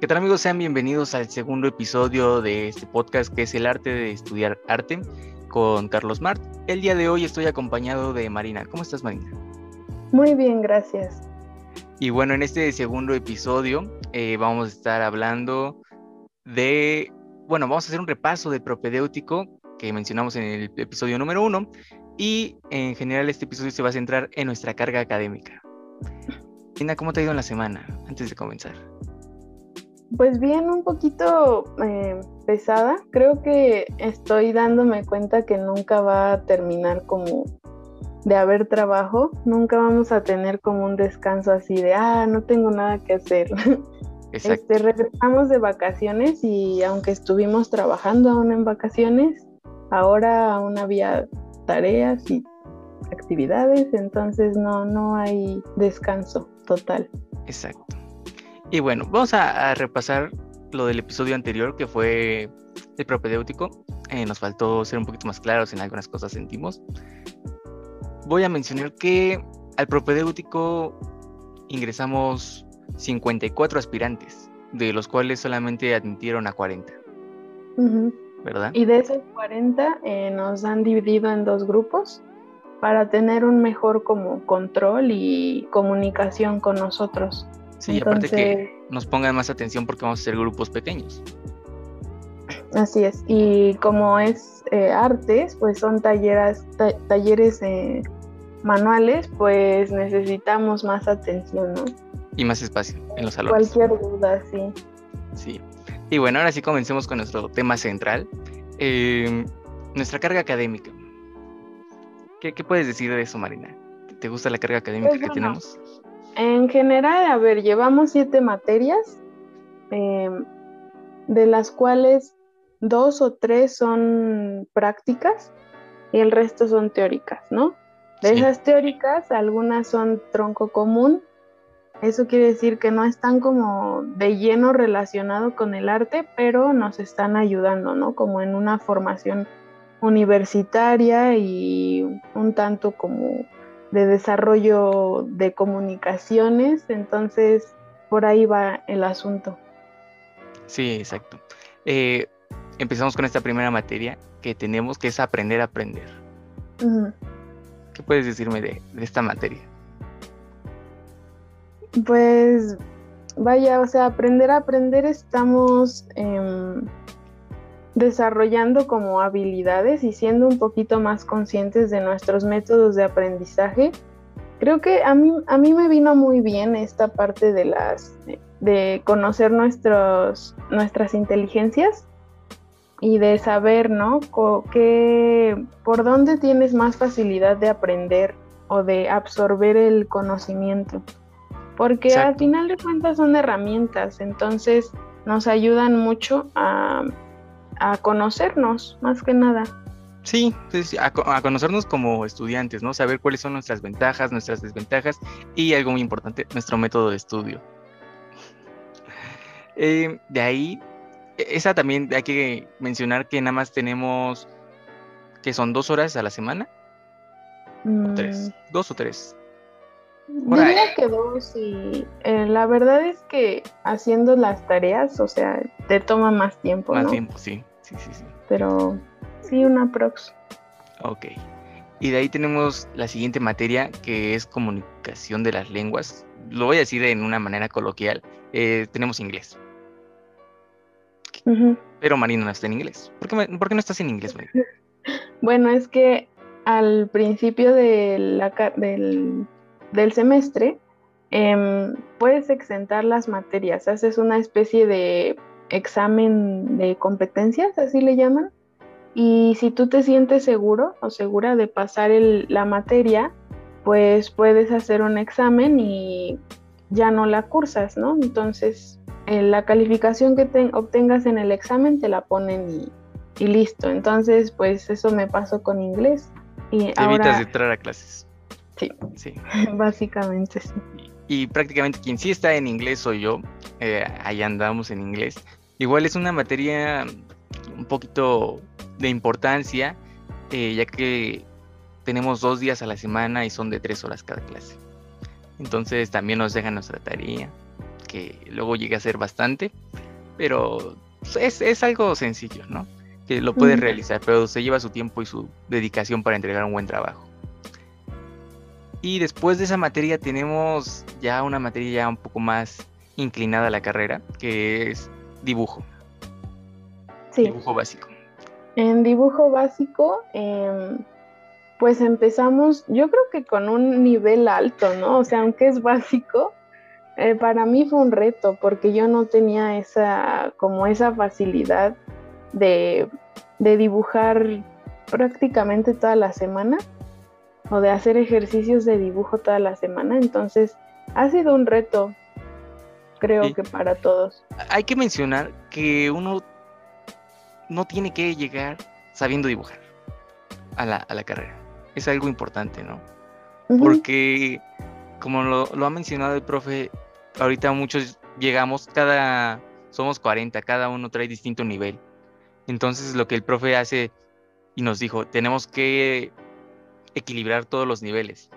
¿Qué tal amigos? Sean bienvenidos al segundo episodio de este podcast que es el arte de estudiar arte con Carlos Mart. El día de hoy estoy acompañado de Marina. ¿Cómo estás Marina? Muy bien, gracias. Y bueno, en este segundo episodio eh, vamos a estar hablando de, bueno, vamos a hacer un repaso del propedéutico que mencionamos en el episodio número uno y en general este episodio se va a centrar en nuestra carga académica. Marina, ¿cómo te ha ido en la semana antes de comenzar? Pues bien, un poquito eh, pesada. Creo que estoy dándome cuenta que nunca va a terminar como de haber trabajo. Nunca vamos a tener como un descanso así de, ah, no tengo nada que hacer. Este, regresamos de vacaciones y aunque estuvimos trabajando aún en vacaciones, ahora aún había tareas y actividades, entonces no, no hay descanso total. Exacto. Y bueno, vamos a, repasar lo del episodio anterior que fue el propedéutico. Eh, nos faltó ser un poquito más claros en algunas cosas sentimos. Voy a mencionar que al propedéutico ingresamos 54 aspirantes, de los cuales solamente admitieron a 40. ¿Verdad? Y de esos 40 eh, nos han dividido en dos grupos para tener un mejor como control y comunicación con nosotros. Sí, aparte que nos pongan más atención porque vamos a ser grupos pequeños. Así es, y como es eh, artes, pues son talleres, talleres eh, manuales, pues necesitamos más atención, ¿no? Y más espacio en los salones. Cualquier duda, sí. Sí. Y bueno, ahora sí comencemos con nuestro tema central, em, nuestra carga académica. ¿Qué, puedes decir de eso, Marina? ¿Te gusta la carga académica pues que tenemos? En general, a ver, llevamos siete materias, em, de las cuales dos o tres son prácticas y el resto son teóricas, ¿no? De esas teóricas, algunas son tronco común. Eso quiere decir que no están como de lleno relacionado con el arte, pero nos están ayudando, ¿no? Como en una formación universitaria y un tanto como de desarrollo de comunicaciones, entonces por ahí va el asunto. Sí, exacto. Eh, empezamos con esta primera materia que tenemos, que es aprender a aprender. ¿Qué puedes decirme de, esta materia? Pues vaya, o sea, aprender a aprender estamos... Em, desarrollando como habilidades y siendo un poquito más conscientes de nuestros métodos de aprendizaje. Creo que a mí, a mí me vino muy bien esta parte de las de conocer nuestros, nuestras inteligencias y de saber, ¿no? Que, por dónde tienes más facilidad de aprender o de absorber el conocimiento. Porque al final de cuentas son herramientas, entonces nos ayudan mucho a a conocernos, más que nada. Sí, a, conocernos como estudiantes, ¿no? Saber cuáles son nuestras ventajas, nuestras desventajas y algo muy importante, nuestro método de estudio. Eh, de ahí, e, esa también hay que mencionar que nada más tenemos, que son dos horas a la semana. ¿O tres? Mm. ¿Dos o tres? Diría que dos y eh, la verdad es que haciendo las tareas, o sea, te toma más tiempo. Más tiempo, sí. Sí, sí, sí. Pero sí, una prox. Ok. Y de ahí tenemos la siguiente materia que es comunicación de las lenguas. Lo voy a decir en una manera coloquial. Eh, tenemos inglés. Pero Marina no está en inglés. ¿Por qué, no estás en inglés, Marina? Bueno, es que al principio de la, del, del semestre em, puedes exentar las materias. Haces una especie de examen de competencias, así le llaman. Y si tú te sientes seguro o segura de pasar la materia, pues puedes hacer un examen y ya no la cursas, ¿no? Entonces, la calificación que obtengas en el examen te la ponen y, listo. Entonces, pues eso me pasó con inglés. Y evitas de entrar a clases. Sí, sí. básicamente sí. Y, prácticamente quien sí está en inglés soy yo. Eh, ahí andamos en inglés. Igual es una materia un poquito de importancia, eh, ya que tenemos dos días a la semana y son de tres horas cada clase. Entonces también nos dejan nuestra tarea, que luego llega a ser bastante. pero es, algo sencillo, ¿no? Que lo puedes realizar, pero se lleva su tiempo y su dedicación para entregar un buen trabajo. Y después de esa materia tenemos ya una materia ya un poco más inclinada a la carrera, que es dibujo. Sí. Dibujo básico. En dibujo básico, em, pues empezamos, yo creo que con un nivel alto, ¿no? O sea, aunque es básico, eh, para mí fue un reto porque yo no tenía esa, como esa facilidad de, dibujar prácticamente toda la semana o de hacer ejercicios de dibujo toda la semana. Entonces, ha sido un reto, creo que para todos. Hay que mencionar que uno no tiene que llegar sabiendo dibujar a la, a la carrera. Es algo importante, ¿no? Porque, como lo, lo, ha mencionado el profe, ahorita muchos llegamos, cada, somos 40, cada uno trae distinto nivel. Entonces lo que el profe hace y nos dijo, tenemos que equilibrar todos los niveles.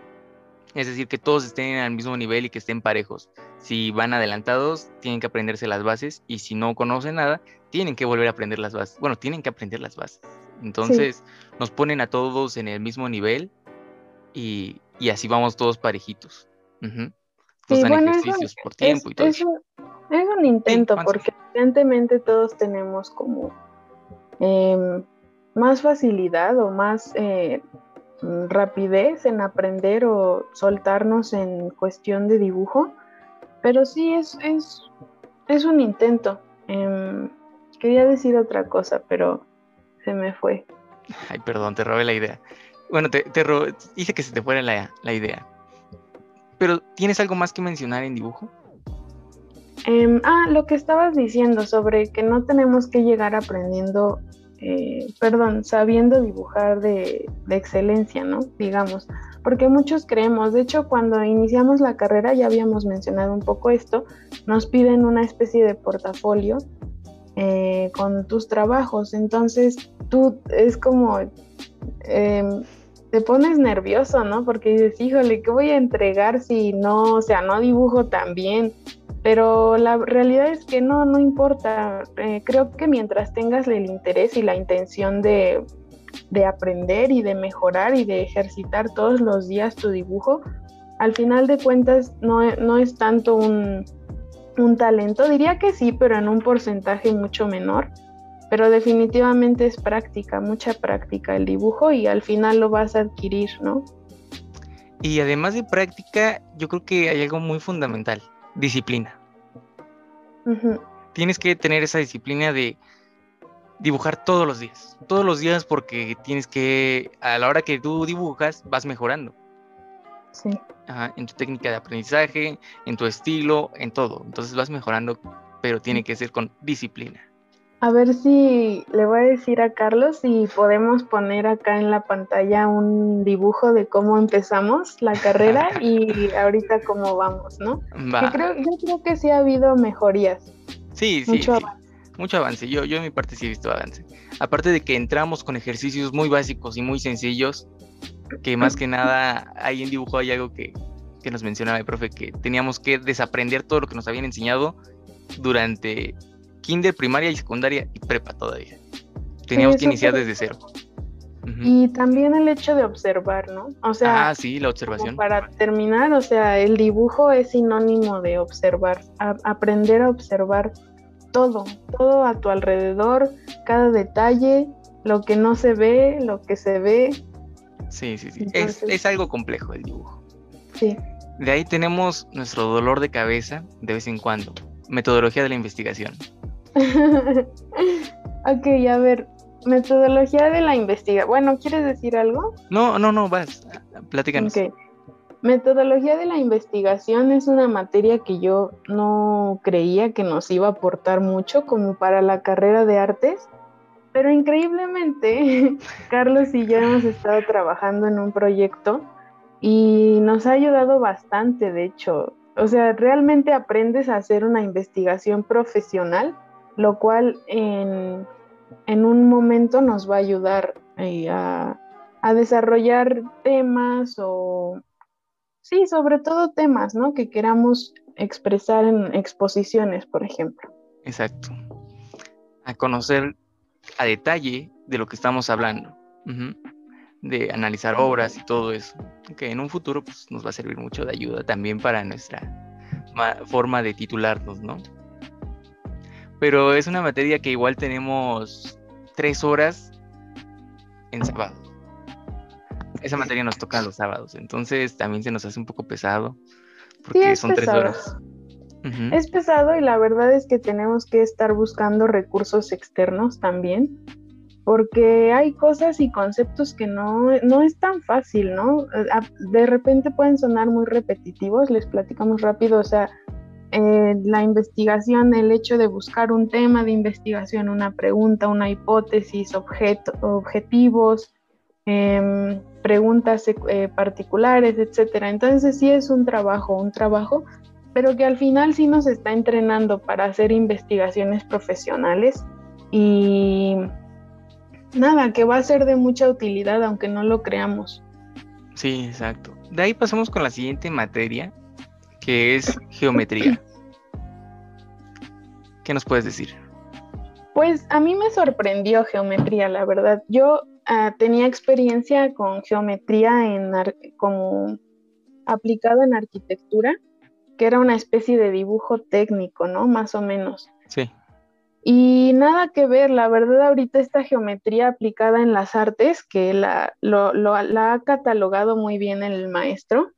Es decir, que todos estén al mismo nivel y que estén parejos. Si van adelantados, tienen que aprenderse las bases y si no conocen nada, tienen que volver a aprender las bases. Bueno, tienen que aprender las bases. Entonces nos ponen a todos en el mismo nivel y, así vamos todos parejitos sí, bueno, por tiempo y todo es, un intento, porque evidentemente todos tenemos como em, más facilidad o más eh, rapidez en aprender o soltarnos en cuestión de dibujo, pero sí es, es, es un intento. Em, quería decir otra cosa, pero se me fue. Ay, perdón, te robé la idea. Bueno, te, te hice que se te fuera la, la idea. Pero ¿tienes algo más que mencionar en dibujo? Em, ah, lo que estabas diciendo sobre que no tenemos que llegar aprendiendo, eh, perdón, sabiendo dibujar de, excelencia, ¿no? Digamos, porque muchos creemos, de hecho cuando iniciamos la carrera ya habíamos mencionado un poco esto, nos piden una especie de portafolio eh, con tus trabajos, entonces tú es como... Em, te pones nervioso, ¿no? Porque dices, híjole, ¿qué voy a entregar si no, o sea, no dibujo tan bien? Pero la realidad es que no, no importa. Eh, creo que mientras tengas el interés y la intención de, aprender y de mejorar y de ejercitar todos los días tu dibujo, al final de cuentas no, no es tanto un, un talento, diría que sí, pero en un porcentaje mucho menor pero definitivamente es práctica, mucha práctica el dibujo y al final lo vas a adquirir, ¿no? Y además de práctica, yo creo que hay algo muy fundamental, disciplina. Tienes que tener esa disciplina de dibujar todos los días, todos los días porque tienes que, a la hora que tú dibujas, vas mejorando. Sí. en tu técnica de aprendizaje, en tu estilo, en todo. Entonces vas mejorando, pero tiene que ser con disciplina. A ver si le voy a decir a Carlos si podemos poner acá en la pantalla un dibujo de cómo empezamos la carrera y ahorita cómo vamos, ¿no? creo, yo creo que sí ha habido mejorías. Sí, sí. Mucho avance. Mucho avance. Yo, yo en mi parte sí he visto avance. Aparte de que entramos con ejercicios muy básicos y muy sencillos, que más que nada ahí en dibujo hay algo que, que nos mencionaba el profe, que teníamos que desaprender todo lo que nos habían enseñado durante kinder, primaria y secundaria y prepa todavía. Teníamos que iniciar desde cero. Y también el hecho de observar, ¿no? O sea, ah, sí, la observación. Para terminar, o sea, el dibujo es sinónimo de observar, aprender a observar todo, todo a tu alrededor, cada detalle, lo que no se ve, lo que se ve. Sí, sí, sí. es, es algo complejo el dibujo. Sí. De ahí tenemos nuestro dolor de cabeza de vez en cuando, metodología de la investigación. ok, a ver, metodología de la investigación. Bueno, ¿quieres decir algo? No, no, no, vas, platícanos. Ok. Metodología de la investigación es una materia que yo no creía que nos iba a aportar mucho como para la carrera de artes, pero increíblemente Carlos y yo hemos estado trabajando en un proyecto y nos ha ayudado bastante, de hecho. O sea, realmente aprendes a hacer una investigación profesional lo cual en, un momento nos va a ayudar eh, a, desarrollar temas o, sí, sobre todo temas, ¿no? Que queramos expresar en exposiciones, por ejemplo. Exacto. A conocer a detalle de lo que estamos hablando. De analizar obras y todo eso. Que en un futuro pues, nos va a servir mucho de ayuda también para nuestra forma de titularnos, ¿no? Pero es una materia que igual tenemos tres horas en sábado. Esa materia nos toca los sábados, entonces también se nos hace un poco pesado. Porque son tres horas. Es pesado y la verdad es que tenemos que estar buscando recursos externos también, porque hay cosas y conceptos que no, no es tan fácil, ¿no? De repente pueden sonar muy repetitivos, les platicamos rápido, o sea, eh, la investigación, el hecho de buscar un tema de investigación, una pregunta, una hipótesis, objetivos, em, preguntas eh, particulares, etcétera. Entonces sí es un trabajo, un trabajo, pero que al final sí nos está entrenando para hacer investigaciones profesionales y nada, que va a ser de mucha utilidad aunque no lo creamos. Sí, exacto. De ahí pasamos con la siguiente materia, que es geometría. ¿Qué nos puedes decir? Pues a mí me sorprendió geometría, la verdad. Yo ah, tenía experiencia con geometría en como aplicada en arquitectura, que era una especie de dibujo técnico, ¿no? Más o menos. Sí. Y nada que ver, la verdad ahorita esta geometría aplicada en las artes, que la, la ha catalogado muy bien el maestro,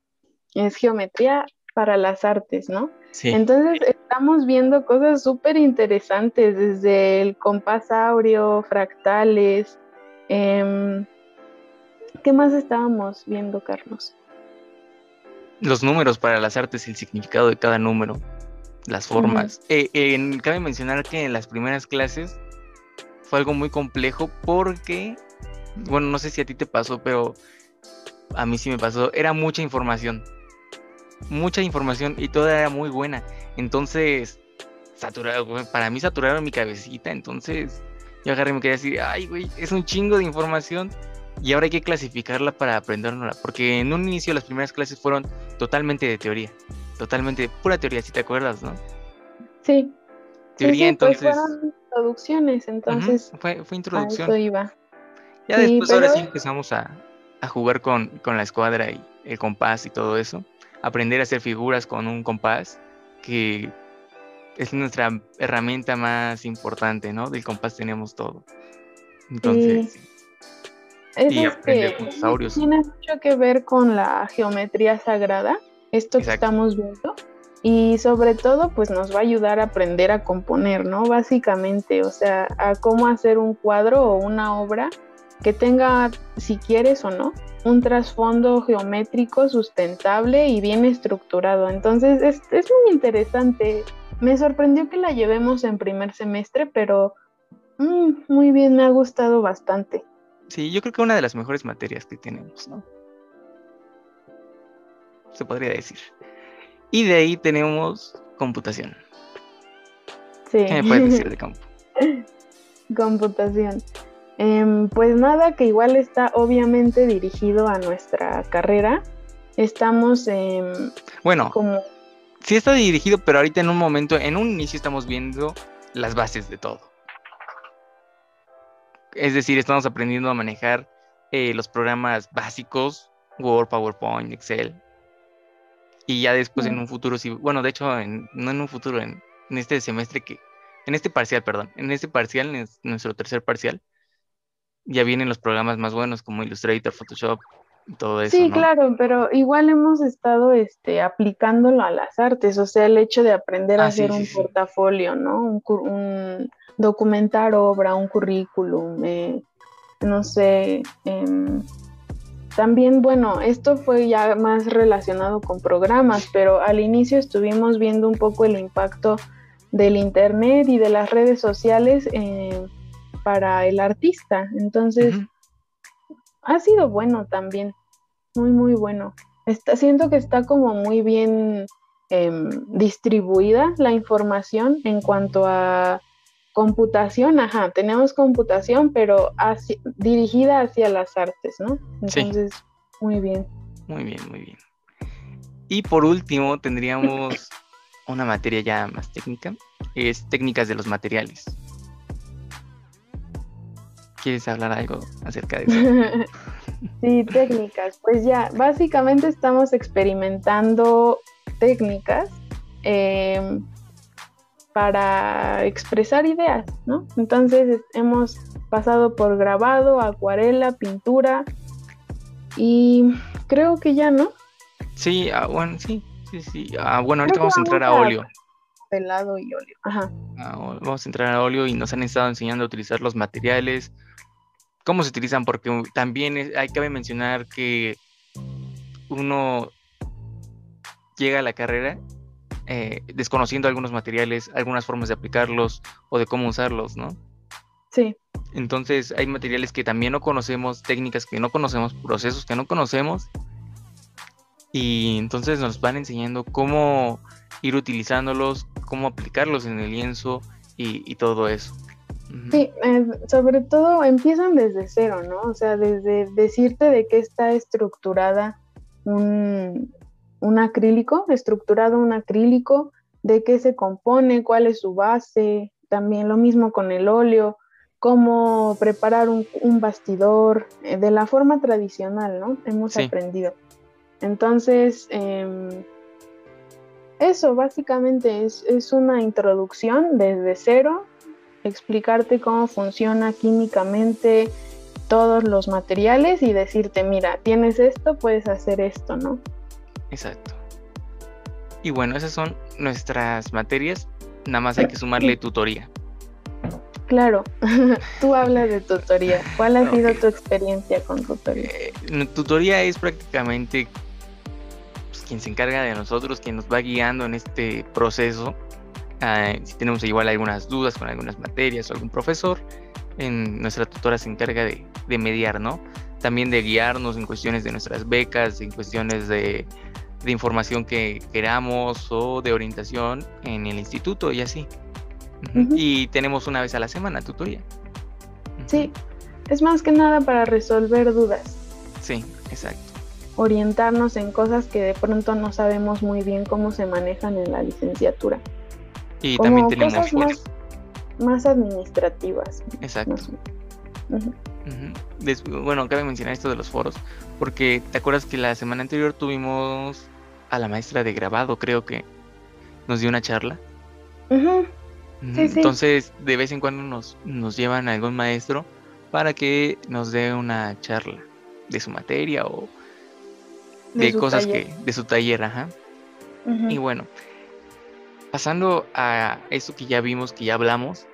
es geometría para las artes, ¿no? Sí. Entonces estamos viendo cosas súper interesantes, desde el compás áureo, fractales. Em, ¿Qué más estábamos viendo, Carlos? Los números para las artes, el significado de cada número, las formas. Eh, cabe mencionar que en las primeras clases fue algo muy complejo porque, bueno, no sé si a ti te pasó, pero a mí sí me pasó, era mucha información mucha información y toda era muy buena. Entonces, saturado, para mí saturaron mi cabecita. Entonces, yo agarré y me quedé así, ay, güey, es un chingo de información. Y ahora hay que clasificarla para aprenderla. Porque en un inicio las primeras clases fueron totalmente de teoría. Totalmente, pura teoría, si te acuerdas, ¿no? Sí. Teoría, pues entonces. fueron introducciones, entonces. fue, fue introducción. A iba. Ya después, ahora sí empezamos a, a jugar con, con la escuadra y el compás y todo eso aprender a hacer figuras con un compás, que es nuestra herramienta más importante, ¿no? Del compás tenemos todo. Entonces, y aprender con dinosaurios. Tiene mucho que ver con la geometría sagrada, esto que estamos viendo. Y sobre todo, pues nos va a ayudar a aprender a componer, ¿no? Básicamente, o sea, a cómo hacer un cuadro o una obra que tenga, si quieres o no, un trasfondo geométrico sustentable y bien estructurado. Entonces es, muy interesante. Me sorprendió que la llevemos en primer semestre, pero mm, muy bien, me ha gustado bastante. Sí, yo creo que una de las mejores materias que tenemos, ¿no? Se podría decir. Y de ahí tenemos computación. Sí. ¿Qué me puedes decir de campo? computación. Em, pues nada, que igual está obviamente dirigido a nuestra carrera. Estamos en... Bueno, como... sí está dirigido, pero ahorita en un momento, en un inicio estamos viendo las bases de todo. Es decir, estamos aprendiendo a manejar eh, los programas básicos, Word, PowerPoint, Excel. Y ya después en un futuro, sí, bueno, de hecho, no en un futuro, en, en, este semestre que, en este parcial, perdón, en este parcial, en nuestro tercer parcial, ya vienen los programas más buenos como Illustrator, Photoshop, todo eso. Sí, claro, pero igual hemos estado este, aplicándolo a las artes, o sea, el hecho de aprender a ah, hacer un portafolio, ¿no? Un, documentar obra, un currículum, eh, no sé. Em, también, bueno, esto fue ya más relacionado con programas, pero al inicio estuvimos viendo un poco el impacto del Internet y de las redes sociales. Eh, para el artista. Entonces, ha sido bueno también, muy, muy bueno. Está, siento que está como muy bien em, distribuida la información en cuanto a computación, ajá, tenemos computación, pero dirigida hacia las artes, ¿no? Entonces, muy bien. Muy bien, muy bien. Y por último, tendríamos una materia ya más técnica, es técnicas de los materiales. ¿Quieres hablar algo acerca de eso? sí, técnicas. Pues ya, básicamente estamos experimentando técnicas em, para expresar ideas, ¿no? Entonces hemos pasado por grabado, acuarela, pintura y creo que ya, ¿no? Sí, ah, bueno, sí, sí, sí. Ah, bueno, ahorita vamos a entrar a óleo. Pelado y óleo. Ajá. Ah, vamos a entrar a óleo y nos han estado enseñando a utilizar los materiales, cómo se utilizan, porque también hay que mencionar que uno llega a la carrera eh, desconociendo algunos materiales, algunas formas de aplicarlos o de cómo usarlos, ¿no? Sí. Entonces hay materiales que también no conocemos, técnicas que no conocemos, procesos que no conocemos. Y entonces nos van enseñando cómo ir utilizándolos, cómo aplicarlos en el lienzo y todo eso. Sí, eh, sobre todo empiezan desde cero, ¿no? O sea, desde decirte de qué está estructurada un, acrílico, estructurado un acrílico, de qué se compone, cuál es su base, también lo mismo con el óleo, cómo preparar un, bastidor eh, de la forma tradicional, ¿no? Hemos aprendido. Entonces, em, eso básicamente es, es, una introducción desde cero explicarte cómo funciona químicamente todos los materiales y decirte, mira, tienes esto, puedes hacer esto, ¿no? Exacto. Y bueno, esas son nuestras materias, nada más hay que sumarle tutoría. Claro, tú hablas de tutoría. ¿Cuál ha sido tu experiencia con tutoría? Eh, tutoría es prácticamente pues, quien se encarga de nosotros, quien nos va guiando en este proceso Ah, si tenemos igual algunas dudas con algunas materias o algún profesor, en, nuestra tutora se encarga de, mediar, ¿no? También de guiarnos en cuestiones de nuestras becas, en cuestiones de, información que queramos o de orientación en el instituto y así. Y tenemos una vez a la semana tutoría. Sí, es más que nada para resolver dudas. Sí, exacto. Orientarnos en cosas que de pronto no sabemos muy bien cómo se manejan en la licenciatura. Y también tenemos foros. Más, administrativas. Exacto. bueno, cabe mencionar esto de los foros, porque te acuerdas que la semana anterior tuvimos a la maestra de grabado, creo que nos dio una charla. Entonces, de vez en cuando nos, nos llevan a algún maestro para que nos dé una charla de su materia o de, cosas que de su taller, ajá. Y bueno, pasando a eso que ya vimos, que ya hablamos,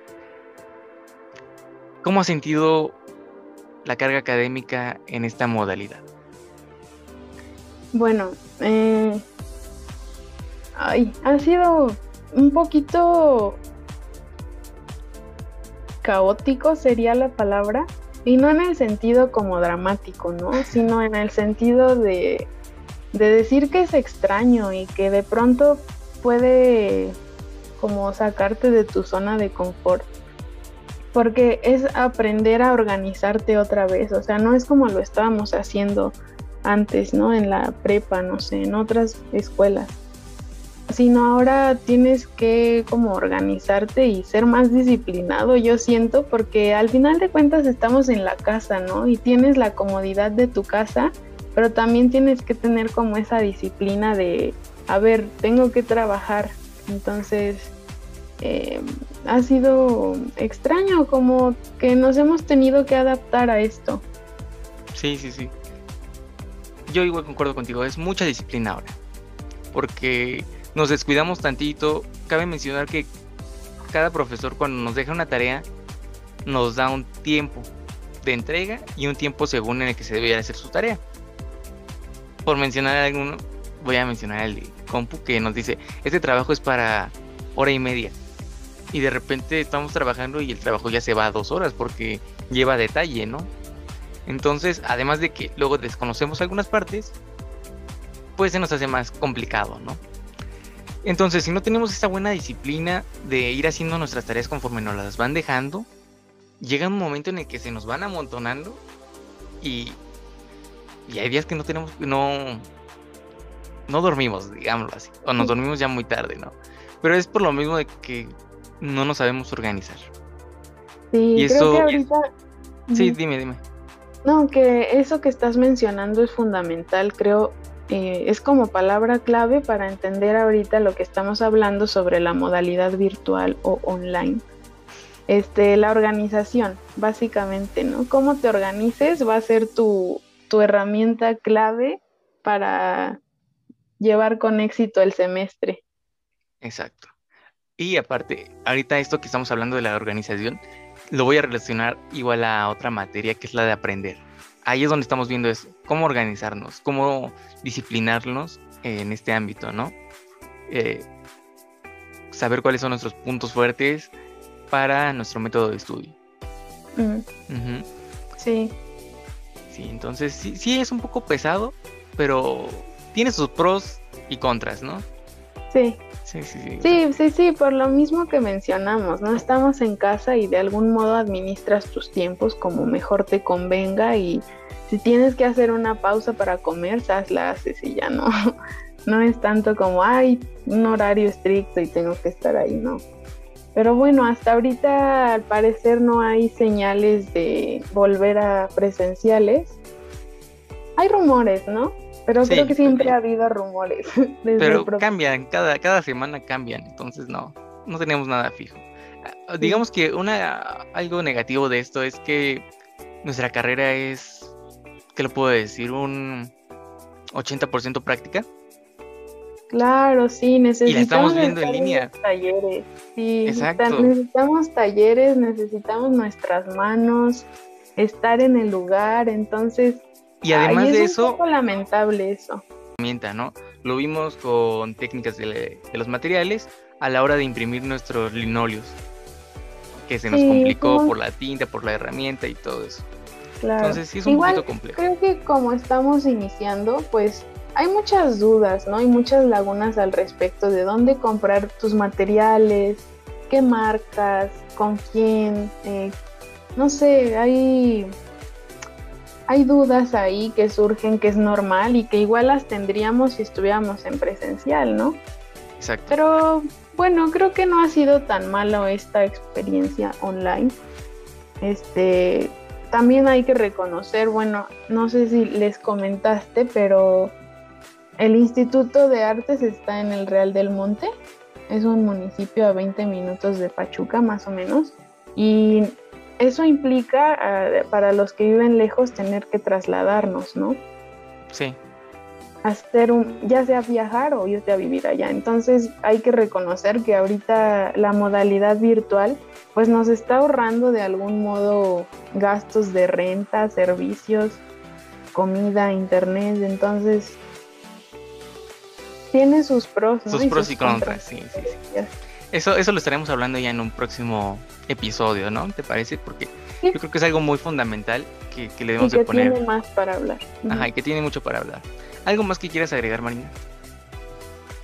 ¿cómo ha sentido la carga académica en esta modalidad? Bueno, eh, ha sido un poquito caótico sería la palabra, y no en el sentido como dramático, ¿no? Sino en el sentido de, de decir que es extraño y que de pronto puede como sacarte de tu zona de confort. Porque es aprender a organizarte otra vez. O sea, no es como lo estábamos haciendo antes, ¿no? En la prepa, no sé, en otras escuelas. Sino ahora tienes que como organizarte y ser más disciplinado, yo siento, porque al final de cuentas estamos en la casa, ¿no? Y tienes la comodidad de tu casa, pero también tienes que tener como esa disciplina de a ver, tengo que trabajar. Entonces, eh, ha sido extraño, como que nos hemos tenido que adaptar a esto. Sí, sí, sí. Yo igual concuerdo contigo, es mucha disciplina ahora. Porque nos descuidamos tantito. Cabe mencionar que cada profesor cuando nos deja una tarea nos da un tiempo de entrega y un tiempo según en el que se debe hacer su tarea. Por mencionar alguno, voy a mencionar el compu que nos dice, este trabajo es para hora y media. Y de repente estamos trabajando y el trabajo ya se va a dos horas porque lleva detalle, ¿no? Entonces, además de que luego desconocemos algunas partes, pues se nos hace más complicado, ¿no? Entonces, si no tenemos esta buena disciplina de ir haciendo nuestras tareas conforme nos las van dejando, llega un momento en el que se nos van amontonando y, y hay días que no tenemos, no, no dormimos, digámoslo así, o nos dormimos ya muy tarde, ¿no? pero es por lo mismo de que no nos sabemos organizar. Sí, Y creo eso- que ahorita... Sí, dime, dime. No, que eso que estás mencionando es fundamental, creo, eh, es como palabra clave para entender ahorita lo que estamos hablando sobre la modalidad virtual o online. Este, la organización, básicamente, ¿no? Cómo te organices va a ser tu, tu herramienta clave para llevar con éxito el semestre. Exacto. Y aparte, ahorita esto que estamos hablando de la organización, lo voy a relacionar igual a otra materia que es la de aprender. Ahí es donde estamos viendo eso, cómo organizarnos, cómo disciplinarnos en este ámbito, ¿no? Eh, saber cuáles son nuestros puntos fuertes para nuestro método de estudio. Mm, sí, Sí, entonces sí, sí es un poco pesado, pero tiene sus pros y contras, ¿no? sí. Sí, sí, sí. Sí, sí, sí, por lo mismo que mencionamos, ¿no? Estamos en casa y de algún modo administras tus tiempos como mejor te convenga y si tienes que hacer una pausa para comer, sas la haces y ya no. No es tanto como, ay, un horario estricto y tengo que estar ahí, no. Pero bueno, hasta ahorita al parecer no hay señales de volver a presenciales. Hay rumores, ¿no? Pero Sí, creo que siempre pero- ha habido rumores. Pero cambian, cada, cada semana cambian, entonces no, no tenemos nada fijo. Ah, Digamos que una, algo negativo de esto es que nuestra carrera es, ¿qué lo puedo decir? Un 80% práctica. Claro, sí, necesitamos estamos viendo en línea. talleres. Sí, Exacto. necesita- necesitamos talleres, necesitamos nuestras manos, estar en el lugar, entonces Y ay, además es de un eso, poco lamentable eso. ¿no? Lo vimos con técnicas de, de los materiales a la hora de imprimir nuestros linóleos, que se nos Sí, complicó como- por la tinta, por la herramienta y todo eso. Claro. Entonces sí es un Igual, poquito complejo. Creo que como estamos iniciando, pues hay muchas dudas, ¿no? Hay muchas lagunas al respecto de dónde comprar tus materiales, qué marcas, con quién, eh, no sé, hay, hay dudas ahí que surgen que es normal y que igual las tendríamos si estuviéramos en presencial, ¿no? Exacto. Pero bueno, creo que no ha sido tan malo esta experiencia online. Este, también hay que reconocer, bueno, no sé si les comentaste, pero el Instituto de Artes está en el Real del Monte. Es un municipio a 20 minutos de Pachuca, más o menos. Y eso implica ah, para los que viven lejos tener que trasladarnos, ¿no? Sí. hacer un, ya sea viajar o irte a vivir allá. Entonces hay que reconocer que ahorita la modalidad virtual pues nos está ahorrando de algún modo gastos de renta, servicios, comida, internet. Entonces tiene sus pros, ¿no? Sus pros y contras, sí, sí, sí. Eso, eso lo estaremos hablando ya en un próximo episodio, ¿no? ¿Te parece? Porque Sí. yo creo que es algo muy fundamental que, que le Y debemos que de poner. tiene más para hablar. Ajá, y que tiene mucho para hablar. ¿Algo más que quieras agregar, Marina?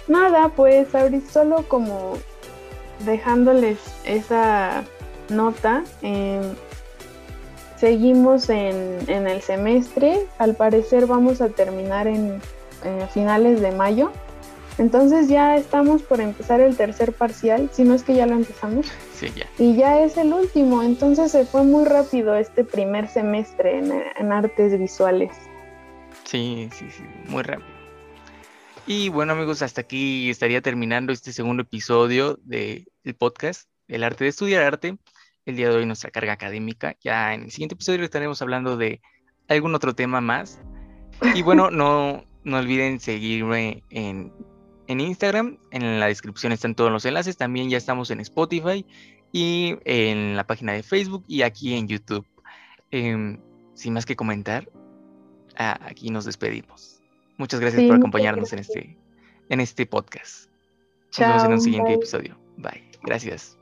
Nada, pues ahorita solo como dejándoles esa nota, eh, seguimos en, en el semestre, al parecer vamos a terminar en finales de mayo, entonces ya estamos por empezar el tercer parcial, si no es que ya lo empezamos, Sí, ya. y ya es el último, entonces se fue muy rápido este primer semestre en, en artes visuales. Sí, sí, sí, muy rápido. Y bueno, amigos, hasta aquí estaría terminando este segundo episodio del podcast, El arte de estudiar arte. El día de hoy nuestra carga académica. Ya en el siguiente episodio estaremos hablando de algún otro tema más. Y bueno, no, no olviden seguirme en, en Instagram. En la descripción están todos los enlaces. También ya estamos en Spotify y en la página de Facebook y aquí en YouTube. Em, sin más que comentar, ah, aquí nos despedimos. Muchas gracias Sí, por acompañarnos en este, en este podcast. Nos vemos en un siguiente bye. episodio. Bye. Gracias.